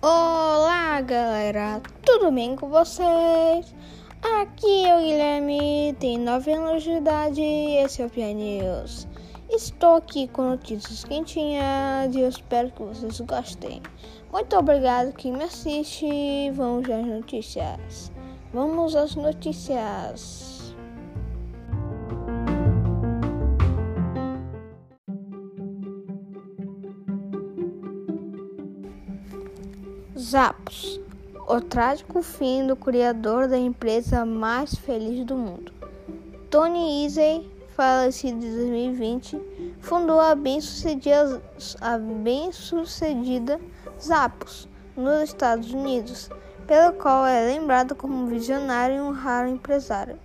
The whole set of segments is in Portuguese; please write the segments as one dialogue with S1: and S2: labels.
S1: Olá, galera, tudo bem com vocês? Aqui é o Guilherme, tenho 9 anos de idade e esse é o Pia News. Estou aqui com notícias quentinhas e eu espero que vocês gostem. Muito obrigado quem me assiste. Vamos às notícias. Vamos às notícias. Zappos, o trágico fim do criador da empresa mais feliz do mundo. Tony Isay, falecido em 2020, fundou a bem-sucedida, bem-sucedida Zappos, nos Estados Unidos, pelo qual é lembrado como um visionário e um raro empresário.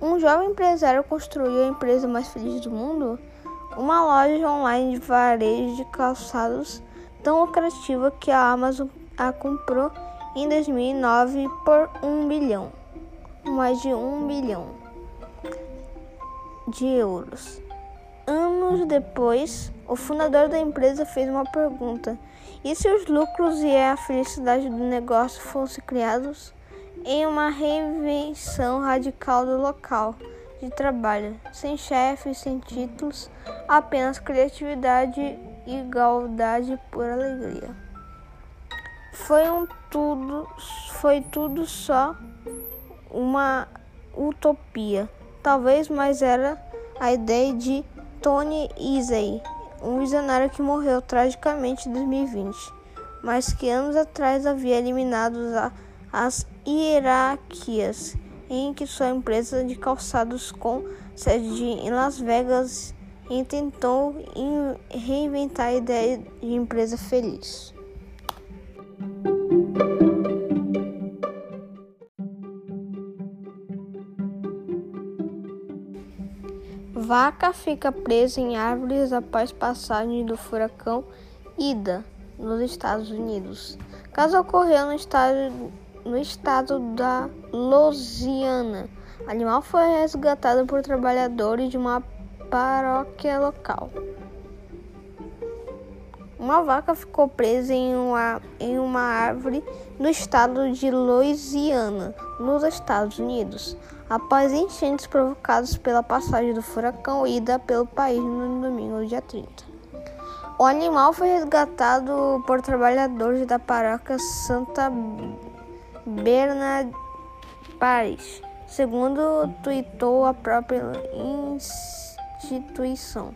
S1: Um jovem empresário construiu a empresa mais feliz do mundo? Uma loja online de varejo de calçados tão lucrativa que a Amazon a comprou em 2009 por um bilhão, mais de um bilhão de euros. Anos depois, o fundador da empresa fez uma pergunta: e se os lucros e a felicidade do negócio fossem criados em uma reinvenção radical do local? De trabalho, sem chefes, sem títulos, apenas criatividade e igualdade por alegria. Foi um tudo, foi tudo só uma utopia. Talvez, mas era a ideia de Tony Isay, um visionário que morreu tragicamente em 2020, mas que anos atrás havia eliminado as hierarquias em que sua empresa de calçados com sede em Las Vegas tentou reinventar a ideia de empresa feliz. Vaca fica presa em árvores após passagem do furacão Ida nos Estados Unidos. Caso ocorreu no estado no estado da Louisiana. O animal foi resgatado por trabalhadores de uma paróquia local. Uma vaca ficou presa em uma, em uma árvore no estado de Louisiana, nos Estados Unidos, após enchentes provocadas pela passagem do furacão Ida pelo país no domingo, dia 30. O animal foi resgatado por trabalhadores da paróquia Santa Bernard Paris, segundo tweetou a própria instituição.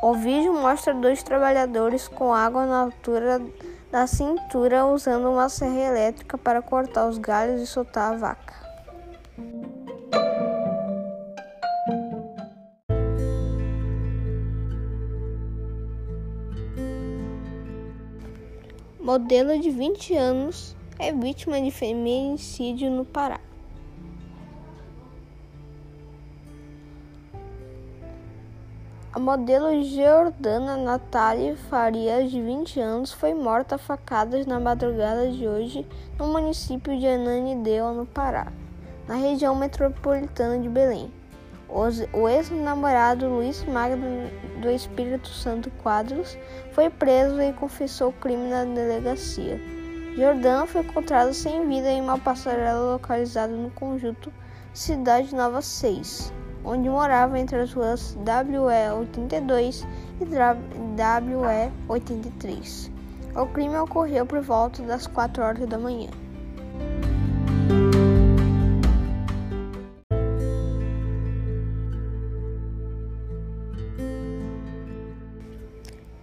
S1: O vídeo mostra dois trabalhadores com água na altura da cintura usando uma serra elétrica para cortar os galhos e soltar a vaca. Modelo de 20 anos é vítima de feminicídio no Pará. A modelo Jordana Natália Farias, de 20 anos, foi morta a facadas na madrugada de hoje no município de Ananindeua, no Pará, na região metropolitana de Belém. O ex-namorado Luiz Magno do Espírito Santo Quadros foi preso e confessou o crime na delegacia. Jordão foi encontrado sem vida em uma passarela localizada no conjunto Cidade Nova 6, onde morava entre as ruas WE82 e WE83. O crime ocorreu por volta das 4 horas da manhã.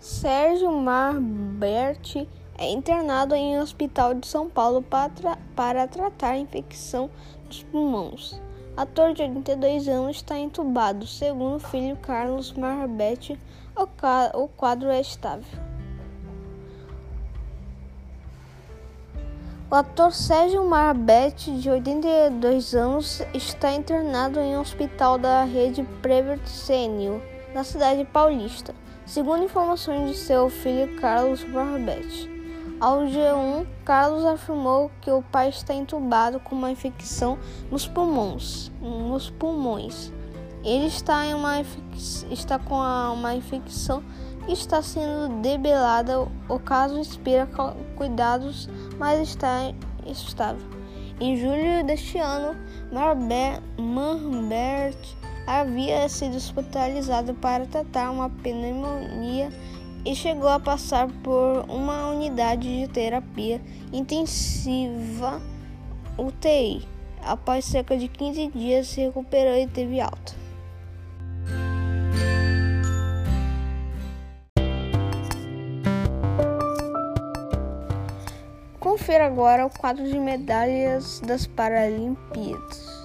S1: Sérgio Marberti é internado em um hospital de São Paulo para, tra para tratar infecção dos pulmões. Ator de 82 anos está entubado. Segundo o filho Carlos Marbete, o, o quadro é estável. O ator Sérgio Marbete, de 82 anos, está internado em um hospital da rede Prevert Senior, na cidade paulista, segundo informações de seu filho Carlos Marbete. Ao G1, Carlos afirmou que o pai está entubado com uma infecção nos pulmões. Nos pulmões. Ele está, em uma, está com uma infecção e está sendo debelada. O caso espera cuidados, mas está estável. Em julho deste ano, Marbert havia sido hospitalizado para tratar uma pneumonia e chegou a passar por uma unidade de terapia intensiva UTI. Após cerca de 15 dias, se recuperou e teve alta. Confira agora o quadro de medalhas das Paralimpíadas.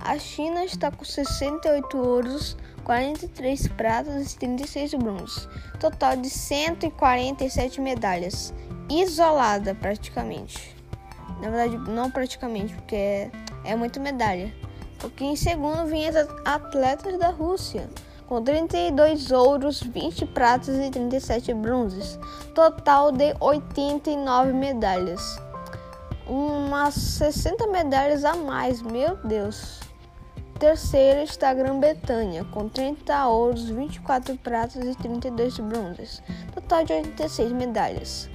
S1: A China está com 68 ouros, 43 pratas e 36 bronzes, total de 147 medalhas, isolada praticamente. Na verdade, não praticamente, porque é, é muita medalha. Porque em segundo vinha as atletas da Rússia, com 32 ouros, 20 pratas e 37 bronzes, total de 89 medalhas. Umas 60 medalhas a mais, meu Deus. Terceira está a Grã-Bretanha, com 30 ouros, 24 pratas e 32 bronzes, total de 86 medalhas.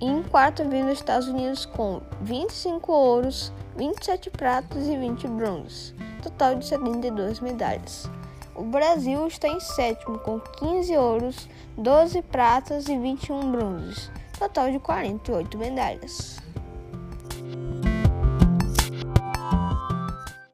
S1: Em quarto vem os Estados Unidos com 25 ouros, 27 pratas e 20 bronzes, total de 72 medalhas. O Brasil está em sétimo com 15 ouros, 12 pratas e 21 bronzes, total de 48 medalhas.